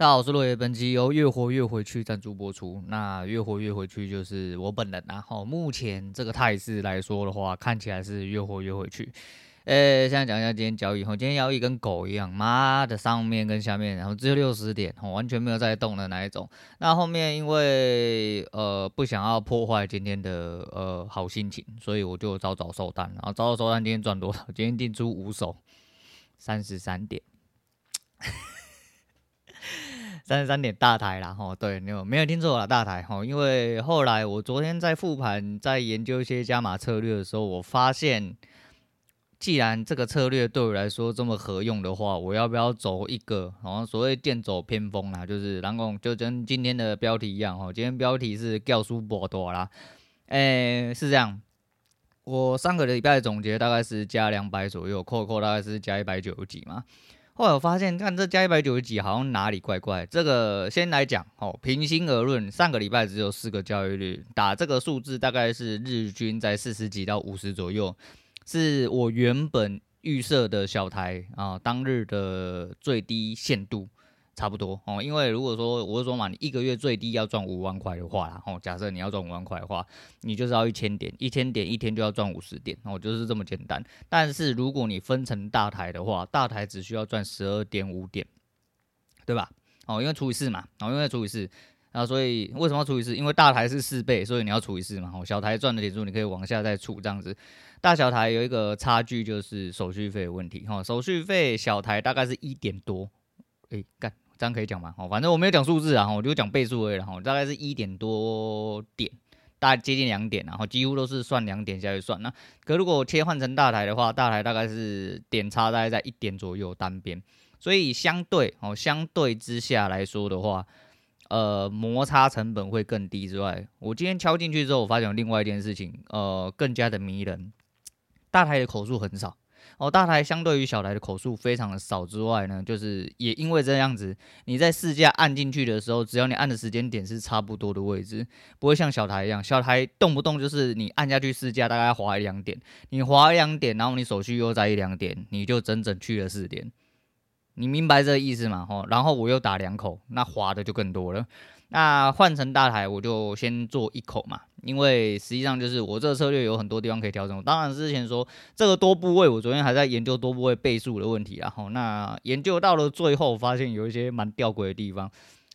大家好，我是落叶，本期由越活越回去赞助播出。那越活越回去就是我本人，然后目前这个态势来说的话，看起来是越活越回去。诶，现在讲一下今天交易，今天交易跟狗一样，妈的上面跟下面，然后只有六十点，完全没有在动的那一种。那后面因为呃不想要破坏今天的呃好心情，所以我就早早收单，然后早早收单。今天赚多少？今天定出五手，三十三点。三十三点大台啦，吼，对，没有没有听错啦，大台吼，因为后来我昨天在复盘，在研究一些加码策略的时候，我发现，既然这个策略对我来说这么合用的话，我要不要走一个，好像所谓剑走偏锋啦，就是然后就跟今天的标题一样，吼，今天标题是教书博多啦，诶，是这样，我上个礼拜总结大概是加两百左右，扣扣大概是加一百九十几嘛。后来我发现，看这加一百九十几，好像哪里怪怪。这个先来讲，哦，平心而论，上个礼拜只有四个交易日，打这个数字大概是日均在四十几到五十左右，是我原本预设的小台啊当日的最低限度。差不多哦，因为如果说我是说嘛，你一个月最低要赚五万块的话啦，哦，假设你要赚五万块的话，你就是要一千点，一千点一天就要赚五十点，哦，就是这么简单。但是如果你分成大台的话，大台只需要赚十二点五点，对吧？哦，因为除以四嘛，哦，因为除以四，然后所以为什么要除以四？因为大台是四倍，所以你要除以四嘛。哦，小台赚的点数你可以往下再除，这样子。大小台有一个差距就是手续费的问题，哈，手续费小台大概是一点多，诶，干。这样可以讲吗？哦，反正我没有讲数字啊，我就讲倍数而已，然后大概是一点多点，大概接近两点，然后几乎都是算两点下去算。那可如果切换成大台的话，大台大概是点差大概在一点左右单边，所以相对哦，相对之下来说的话，呃，摩擦成本会更低之外，我今天敲进去之后，我发现另外一件事情，呃，更加的迷人，大台的口数很少。哦，大台相对于小台的口数非常的少之外呢，就是也因为这样子，你在试驾按进去的时候，只要你按的时间点是差不多的位置，不会像小台一样，小台动不动就是你按下去试驾大概滑一两点，你滑一两点，然后你手续又在一两点，你就整整去了四点，你明白这个意思吗？吼，然后我又打两口，那滑的就更多了。那换成大台，我就先做一口嘛，因为实际上就是我这个策略有很多地方可以调整。当然之前说这个多部位，我昨天还在研究多部位倍数的问题，然后那研究到了最后，发现有一些蛮吊诡的地方，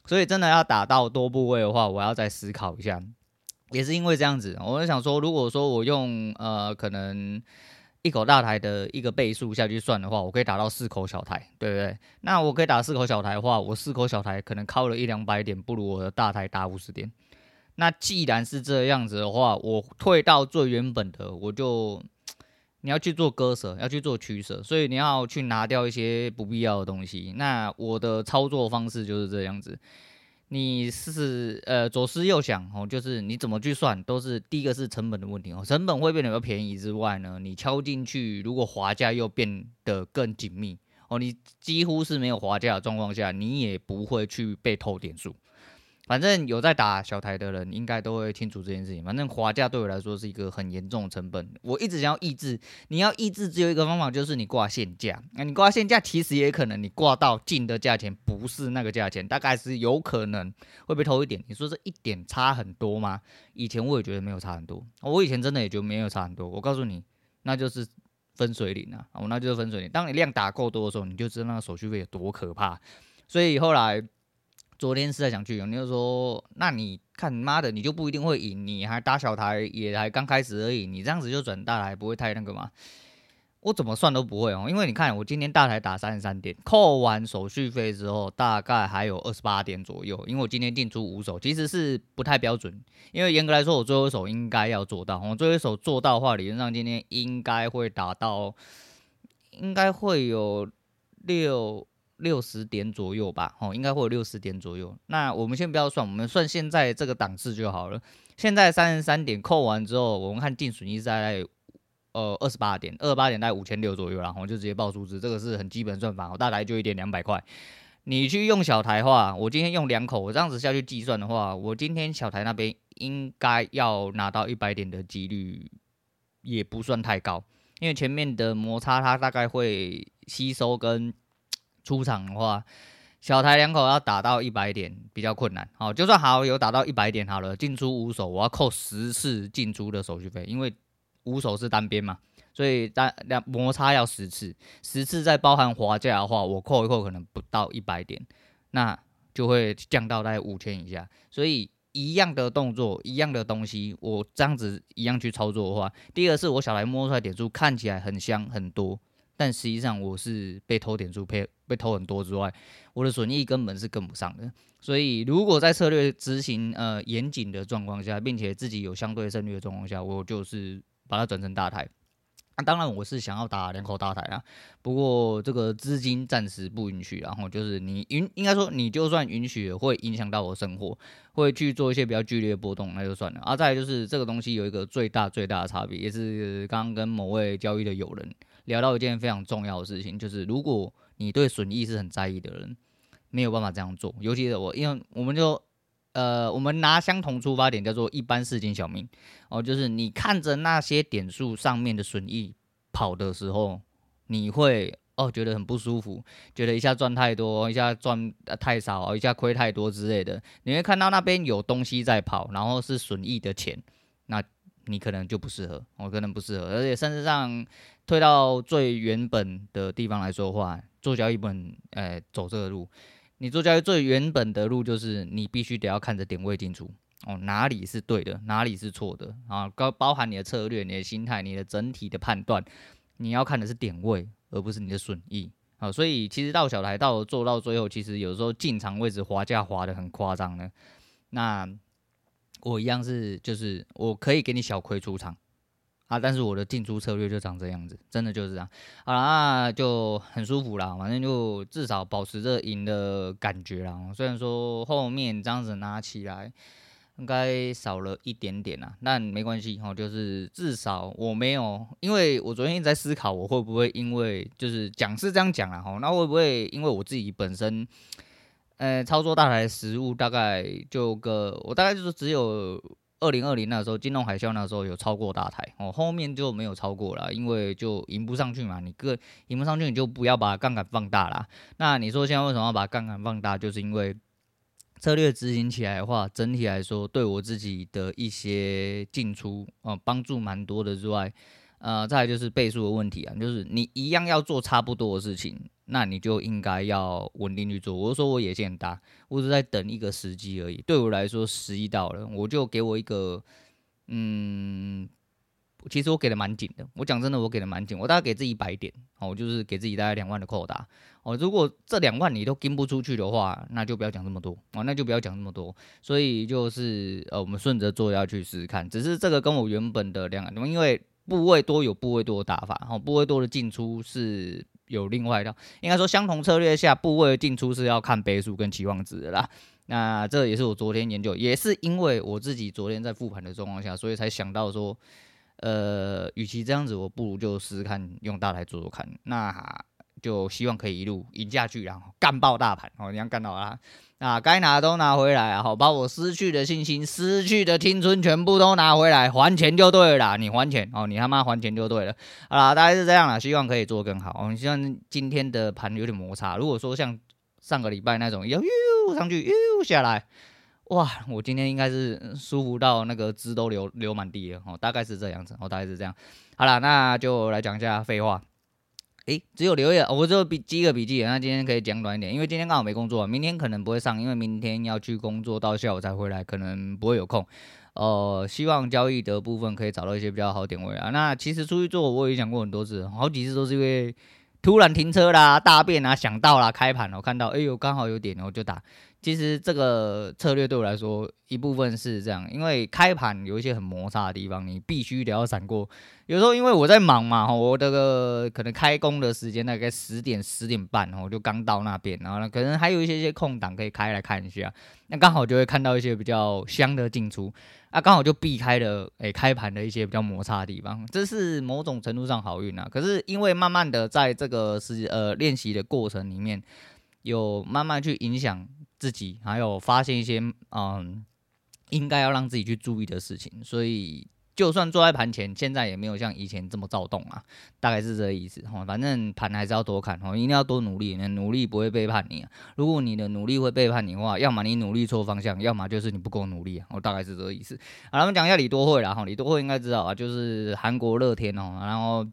所以真的要打到多部位的话，我要再思考一下。也是因为这样子，我就想说，如果说我用呃可能。一口大台的一个倍数下去算的话，我可以打到四口小台，对不对？那我可以打四口小台的话，我四口小台可能靠了一两百点，不如我的大台打五十点。那既然是这样子的话，我退到最原本的，我就你要去做割舍，要去做取舍，所以你要去拿掉一些不必要的东西。那我的操作方式就是这样子。你是呃左思右想哦，就是你怎么去算，都是第一个是成本的问题哦，成本会变得比较便宜之外呢，你敲进去如果滑价又变得更紧密哦，你几乎是没有滑价的状况下，你也不会去被偷点数。反正有在打小台的人，应该都会清楚这件事情。反正滑价对我来说是一个很严重的成本。我一直想要抑制，你要抑制只有一个方法，就是你挂现价。那你挂现价，其实也可能你挂到进的价钱不是那个价钱，大概是有可能会被偷一点。你说这一点差很多吗？以前我也觉得没有差很多，我以前真的也觉得没有差很多。我告诉你，那就是分水岭啊，哦，那就是分水岭。当你量打够多的时候，你就知道那个手续费有多可怕。所以后来。昨天思来想去，你就说，那你看妈的，你就不一定会赢，你还打小台，也还刚开始而已，你这样子就转大台不会太那个嘛？我怎么算都不会哦，因为你看我今天大台打三十三点，扣完手续费之后，大概还有二十八点左右，因为我今天进出五手，其实是不太标准，因为严格来说，我最后一手应该要做到，我最后一手做到的话，理论上今天应该会打到，应该会有六。六十点左右吧，哦，应该会有六十点左右。那我们先不要算，我们算现在这个档次就好了。现在三十三点扣完之后，我们看净损益在呃二十八点，二十八点在五千六左右，然后我就直接报数字，这个是很基本算法，大台就一点两百块。你去用小台的话，我今天用两口，我这样子下去计算的话，我今天小台那边应该要拿到一百点的几率也不算太高，因为前面的摩擦它大概会吸收跟。出场的话，小台两口要打到一百点比较困难，好，就算好有打到一百点好了，进出五手我要扣十次进出的手续费，因为五手是单边嘛，所以单两摩擦要十次，十次再包含滑价的话，我扣一扣可能不到一百点，那就会降到大概五千以下。所以一样的动作，一样的东西，我这样子一样去操作的话，第一个是我小台摸出来点数看起来很香很多。但实际上我是被偷点数，被被偷很多之外，我的损益根本是跟不上的。所以如果在策略执行呃严谨的状况下，并且自己有相对胜率的状况下，我就是把它转成大台。那、当然我是想要打两口大台啊，不过这个资金暂时不允许。然后就是你允应该说你就算允许了，会影响到我生活，会去做一些比较剧烈的波动，那就算了。啊，再来就是这个东西有一个最大最大的差别，也是刚刚跟某位交易的友人。聊到一件非常重要的事情，就是如果你对损益是很在意的人，没有办法这样做。尤其是我，因为我们就呃，我们拿相同出发点叫做一般市井小民哦，就是你看着那些点数上面的损益跑的时候，你会哦觉得很不舒服，觉得一下赚太多，一下赚太少，一下亏太多之类的。你会看到那边有东西在跑，然后是损益的钱，那你可能就不适合，我可能不适合，而且甚至上。退到最原本的地方来说话，做交易不能，呃，走这个路。你做交易最原本的路就是你必须得要看着点位进出哦，哪里是对的，哪里是错的啊？包包含你的策略、你的心态、你的整体的判断，你要看的是点位，而不是你的损益啊。所以其实到小台到做到最后，其实有时候进场位置滑价滑得很夸张呢。那我一样是，就是我可以给你小亏出场。啊，但是我的进出策略就长这样子，真的就是这样。好了，就很舒服啦，反正就至少保持着赢的感觉啦。虽然说后面这样子拿起来应该少了一点点啦，但没关系哈，就是至少我没有，因为我昨天一直在思考，我会不会因为就是讲是这样讲啦哈，那会不会因为我自己本身呃操作大台实物大概就个我大概就是只有。二零二零那时候，金融海啸那时候有超过大台哦，后面就没有超过了，因为就赢不上去嘛。你个赢不上去，你就不要把杠杆放大啦。那你说现在为什么要把杠杆放大？就是因为策略执行起来的话，整体来说对我自己的一些进出啊帮助蛮多的之外，呃，再就是倍数的问题啊，就是你一样要做差不多的事情。那你就应该要稳定去做。我说我野心很大，我只在等一个时机而已。对我来说，时机到了，我就给我一个，嗯，其实我给的蛮紧的。我讲真的，我给的蛮紧。我大概给自己一百点，哦，就是给自己大概两万的扣打。哦，如果这两万你都跟不出去的话，那就不要讲这么多。哦，那就不要讲这么多。所以就是呃，我们顺着做下去试试看。只是这个跟我原本的两，因为部位多有部位多的打法，哦，部位多的进出是。有另外一套，应该说相同策略下，部位的进出是要看倍数跟期望值的啦。那这也是我昨天研究，也是因为我自己昨天在复盘的状况下，所以才想到说，呃，与其这样子，我不如就试试看用大台做做看。那就希望可以一路赢下去，然后干爆大盘哦，你要干到啊！那该拿都拿回来啊！好，把我失去的信心、失去的青春全部都拿回来，还钱就对了！你还钱哦，你他妈还钱就对了。好啦，大概是这样啦，希望可以做更好。我们希望今天的盘有点摩擦，如果说像上个礼拜那种，又上去又下来，哇！我今天应该是舒服到那个汁都流流满地了哦，大概是这样子哦，大概是这样。好了，那就来讲一下废话。诶，只有留言，我就笔记个笔记。那今天可以讲短一点，因为今天刚好没工作，明天可能不会上，因为明天要去工作，到下午才回来，可能不会有空。呃，希望交易的部分可以找到一些比较好点位啊。那其实出去做，我也讲过很多次，好几次都是因为突然停车啦、大便啊、想到啦、开盘了，我看到，哎呦，刚好有点，我就打。其实这个策略对我来说，一部分是这样，因为开盘有一些很摩擦的地方，你必须得要闪过。有时候因为我在忙嘛，我这个可能开工的时间大概十点十点半，我就刚到那边，然后呢，可能还有一些些空档可以开来看一下，那刚好就会看到一些比较香的进出，啊，刚好就避开了诶开盘的一些比较摩擦的地方，这是某种程度上好运啊。可是因为慢慢的在这个是呃练习的过程里面，有慢慢去影响。自己还有发现一些嗯，应该要让自己去注意的事情，所以就算坐在盘前，现在也没有像以前这么躁动啊，大概是这个意思哈。反正盘还是要多看哈，一定要多努力，努力不会背叛你啊。如果你的努力会背叛你的话，要么你努力错方向，要么就是你不够努力啊。我大概是这个意思。好，我们讲一下李多慧啦哈，李多慧应该知道啊，就是韩国乐天哦，然后。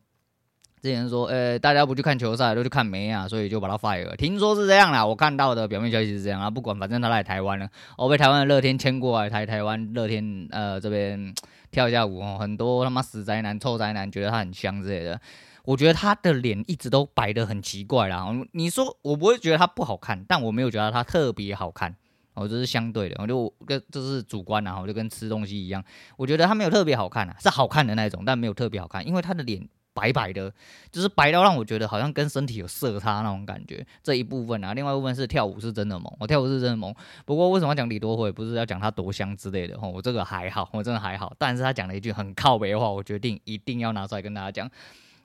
之前说，呃、大家不去看球赛，都去看梅啊，所以就把他 fire。听说是这样啦，我看到的表面消息是这样啊。不管，反正他来台湾了，我被台湾的乐天签过来，台台湾乐天呃这边跳一下舞哦。很多他妈死宅男、臭宅男觉得他很香之类的。我觉得他的脸一直都摆得很奇怪啦。你说我不会觉得他不好看，但我没有觉得他特别好看。哦，这是相对的，我就跟这是主观啊，我就跟吃东西一样，我觉得他没有特别好看啊，是好看的那种，但没有特别好看，因为他的脸。白白的，就是白到让我觉得好像跟身体有色差那种感觉。这一部分啊，另外一部分是跳舞是真的萌，我跳舞是真的萌。不过为什么要讲李多慧？不是要讲他多香之类的吼，我这个还好，我真的还好。但是他讲了一句很靠北的话，我决定一定要拿出来跟大家讲。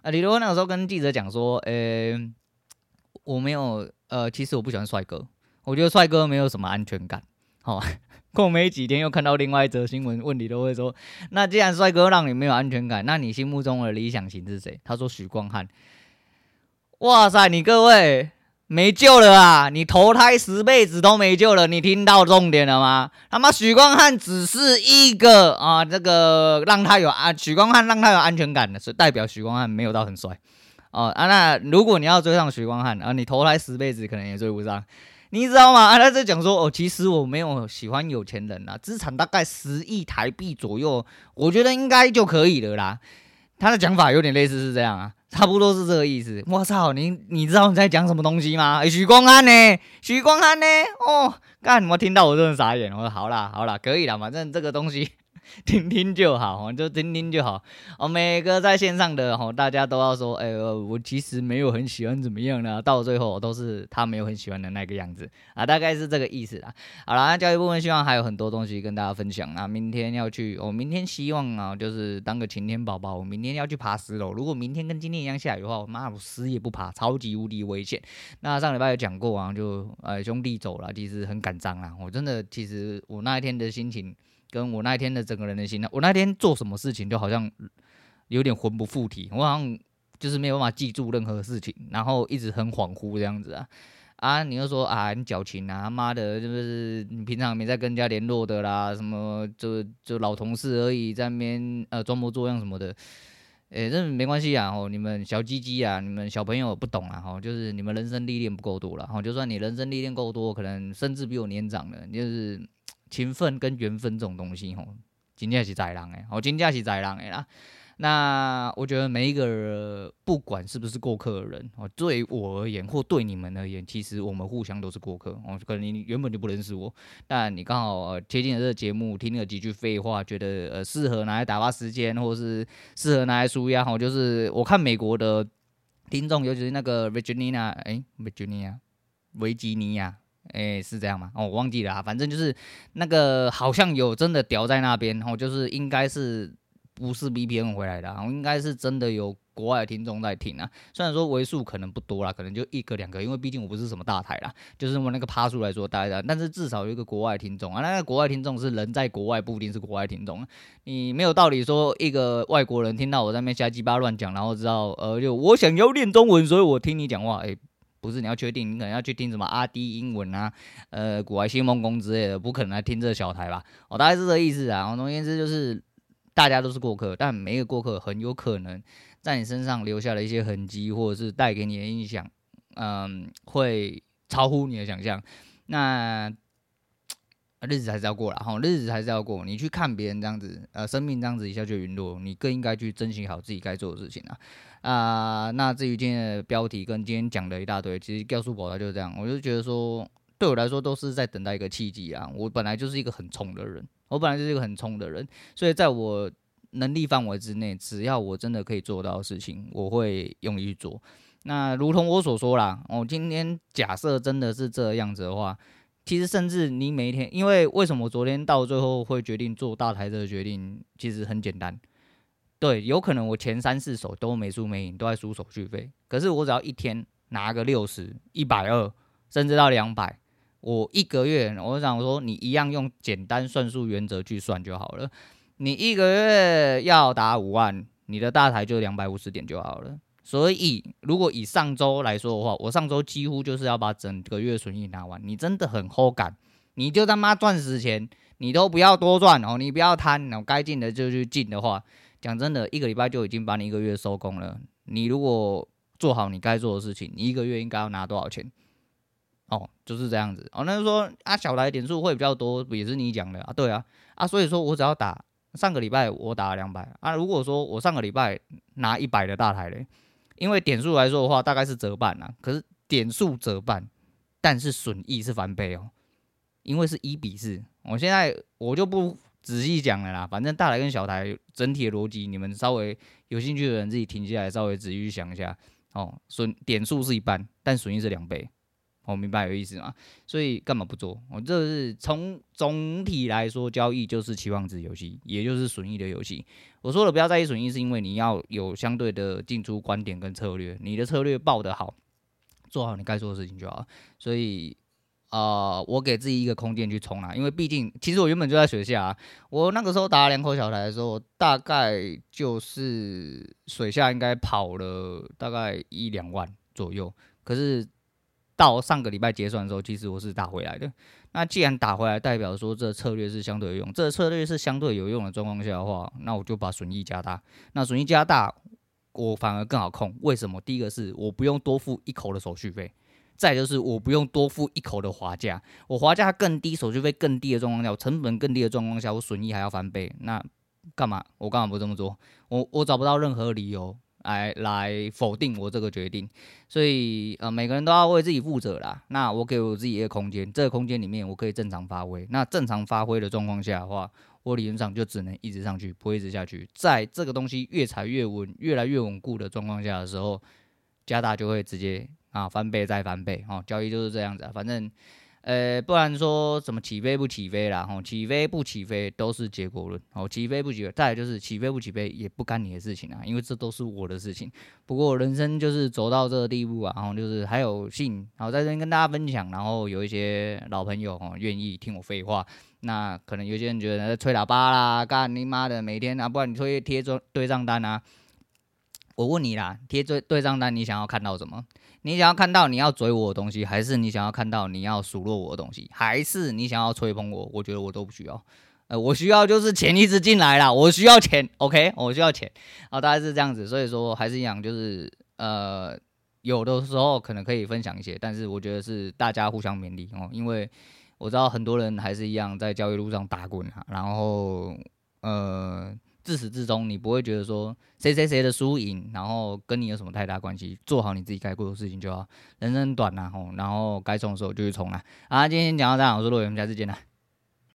啊，李多慧那个时候跟记者讲说，呃、我没有，呃，其实我不喜欢帅哥，我觉得帅哥没有什么安全感，好。过没几天，又看到另外一则新闻，问题都会说：“那既然帅哥让你没有安全感，那你心目中的理想型是谁？”他说：“许光汉。”哇塞，你各位没救了啊！你投胎十辈子都没救了，你听到重点了吗？他妈许光汉只是一个啊，这个让他有安，许光汉让他有安全感的，是代表许光汉没有到很帅哦啊。那如果你要追上许光汉啊，你投胎十辈子可能也追不上。你知道吗？啊，他在讲说哦，其实我没有喜欢有钱人啦，资产大概十亿台币左右，我觉得应该就可以了啦。他的讲法有点类似是这样啊，差不多是这个意思。我操，你你知道你在讲什么东西吗？欸，许光汉呢？许光汉呢？哦，干，什么听到我真的傻眼。我说好啦好啦，可以啦，反正这个东西。听听就好，就听听就好。哦，每个在线上的吼，大家都要说，哎，我其实没有很喜欢怎么样呢？到最后都是他没有很喜欢的那个样子啊，大概是这个意思啦。好了，那教育部分希望还有很多东西跟大家分享啊。明天要去，我明天希望啊，就是当个晴天宝宝。我明天要去爬十楼，如果明天跟今天一样下雨的话，我妈我死也不爬，超级无敌危险。那上礼拜有讲过啊，就呃兄弟走了，其实很感伤啊。我真的，其实我那一天的心情。跟我那一天的整个人的心态，我那天做什么事情就好像有点魂不附体，我好像就是没有办法记住任何事情，然后一直很恍惚这样子啊啊！你又说啊，你矫情啊，他妈的，就是你平常没在跟人家联络的啦，什么就就老同事而已，在那边呃装模作样什么的，诶、这没关系啊，哦，你们小鸡鸡啊，你们小朋友不懂啊，吼，就是你们人生历练不够多了，吼，就算你人生历练够多，可能甚至比我年长的，就是。情分跟缘分这种东西，吼，真正是在人诶，哦，真正是在人诶啦。那我觉得每一个人，不管是不是过客的人，哦，对我而言，或对你们而言，其实我们互相都是过客。哦，可能你原本就不认识我，但你刚好贴近了这个节目，听了几句废话，觉得呃适合拿来打发时间，或是适合拿来舒压。吼，就是我看美国的听众，尤其是那个 Virginia，哎，Virginia，维吉尼亚。哎、是这样吗？哦，我忘记了啊。反正就是那个好像有真的屌在那边，哦，就是应该是不是 VPN 回来的，哦，应该是真的有国外听众在听啊。虽然说为数可能不多啦，可能就一个两个，因为毕竟我不是什么大台啦，就是我那个趴数来说大家，但是至少有一个国外听众啊。那个国外听众是人在国外，不一定是国外听众。你没有道理说一个外国人听到我在那边瞎鸡巴乱讲，然后知道呃，就我想要练中文，所以我听你讲话，哎、不是你要确定，你可能要去听什么阿迪英文啊，呃，古埃新梦工之类的，不可能来听这小台吧？哦，大概是这个意思啊。总而言之，就是大家都是过客，但每一个过客很有可能在你身上留下了一些痕迹，或者是带给你的印象，嗯，会超乎你的想象。那日子还是要过了哈，日子还是要过。你去看别人这样子，呃，生命这样子一下就陨落，你更应该去珍惜好自己该做的事情啊。啊、那至于今天的标题跟今天讲的一大堆，其实告诉宝宝就是这样。我就觉得说，对我来说都是在等待一个契机啊。我本来就是一个很冲的人，我本来就是一个很冲的人，所以在我能力范围之内，只要我真的可以做到的事情，我会用力去做。那如同我所说啦，我今天假设真的是这样子的话。其实，甚至你每一天，因为为什么昨天到最后会决定做大台这个决定，其实很简单。对，有可能我前三四手都没输没赢，都在输手续费。可是我只要一天拿个六十、一百二，甚至到两百，我一个月，我想说你一样用简单算术原则去算就好了。你一个月要打五万，你的大台就两百五十点就好了。所以，如果以上周来说的话，我上周几乎就是要把整个月损益拿完。你真的很齁感，你就他妈赚死钱，你都不要多赚哦，你不要贪，然后该进的就去进的话，讲真的，一个礼拜就已经把你一个月收工了。你如果做好你该做的事情，你一个月应该要拿多少钱？哦，就是这样子哦。那就说啊，小台点数会比较多，也是你讲的啊，对啊啊，所以说我只要打上个礼拜我打了两百啊，如果说我上个礼拜拿一百的大台嘞。因为点数来说的话，大概是折半啊。可是点数折半，但是损益是翻倍哦。因为是一比四，我现在我就不仔细讲了啦。反正大台跟小台整体的逻辑，你们稍微有兴趣的人自己停下来，稍微仔细想一下哦。损点数是一半，但损益是两倍。我、明白有意思吗？所以干嘛不做？我、哦、这是从总体来说，交易就是期望值游戏，也就是损益的游戏。我说了不要在意损益，是因为你要有相对的进出观点跟策略，你的策略报得好，做好你该做的事情就好。所以啊、我给自己一个空间去冲啦，因为毕竟其实我原本就在水下、啊，我那个时候打两口小台的时候，大概就是水下应该跑了大概一两万左右，可是。到上个礼拜结算的时候，其实我是打回来的。那既然打回来，代表说这策略是相对有用，这策略是相对有用的状况下的话，那我就把损益加大。那损益加大，我反而更好控。为什么？第一个是我不用多付一口的手续费，再就是我不用多付一口的滑价。我滑价更低，手续费更低的状况下，我成本更低的状况下，我损益还要翻倍。那干嘛？我干嘛不这么做？我我找不到任何理由。来来否定我这个决定，所以呃每个人都要为自己负责啦。那我给我自己一个空间，这个空间里面我可以正常发挥。那正常发挥的状况下的话，我理论上就只能一直上去，不会一直下去。在这个东西越踩越稳、越来越稳固的状况下的时候，加大就会直接啊翻倍再翻倍哦。交易就是这样子啊，反正。呃，不然说什么起飞不起飞啦？吼，起飞不起飞都是结果论。哦，起飞不起飞，再就是起飞不起飞也不干你的事情啊，因为这都是我的事情。不过人生就是走到这个地步啊，然后就是还有幸，然后在这边跟大家分享，然后有一些老朋友哦愿意听我废话。那可能有些人觉得吹喇叭啦，干你妈的，每天啊，不然你推贴对对账单啊。我问你啦，贴对对账单，你想要看到什么？你想要看到你要追我的东西，还是你想要看到你要数落我的东西，还是你想要吹捧我？我觉得我都不需要。呃，我需要就是钱一直进来啦，我需要钱，OK，我需要钱。啊，大概是这样子，所以说还是一样，就是呃，有的时候可能可以分享一些，但是我觉得是大家互相勉励哦，因为我知道很多人还是一样在交易路上打滚啊，然后呃。自始至终，你不会觉得说谁谁谁的输赢，然后跟你有什么太大关系？做好你自己该做的事情就好。人生短呐，吼，然后该冲的时候就去冲啦。啊，今天讲到这，我是陆伟，我们下次见啦。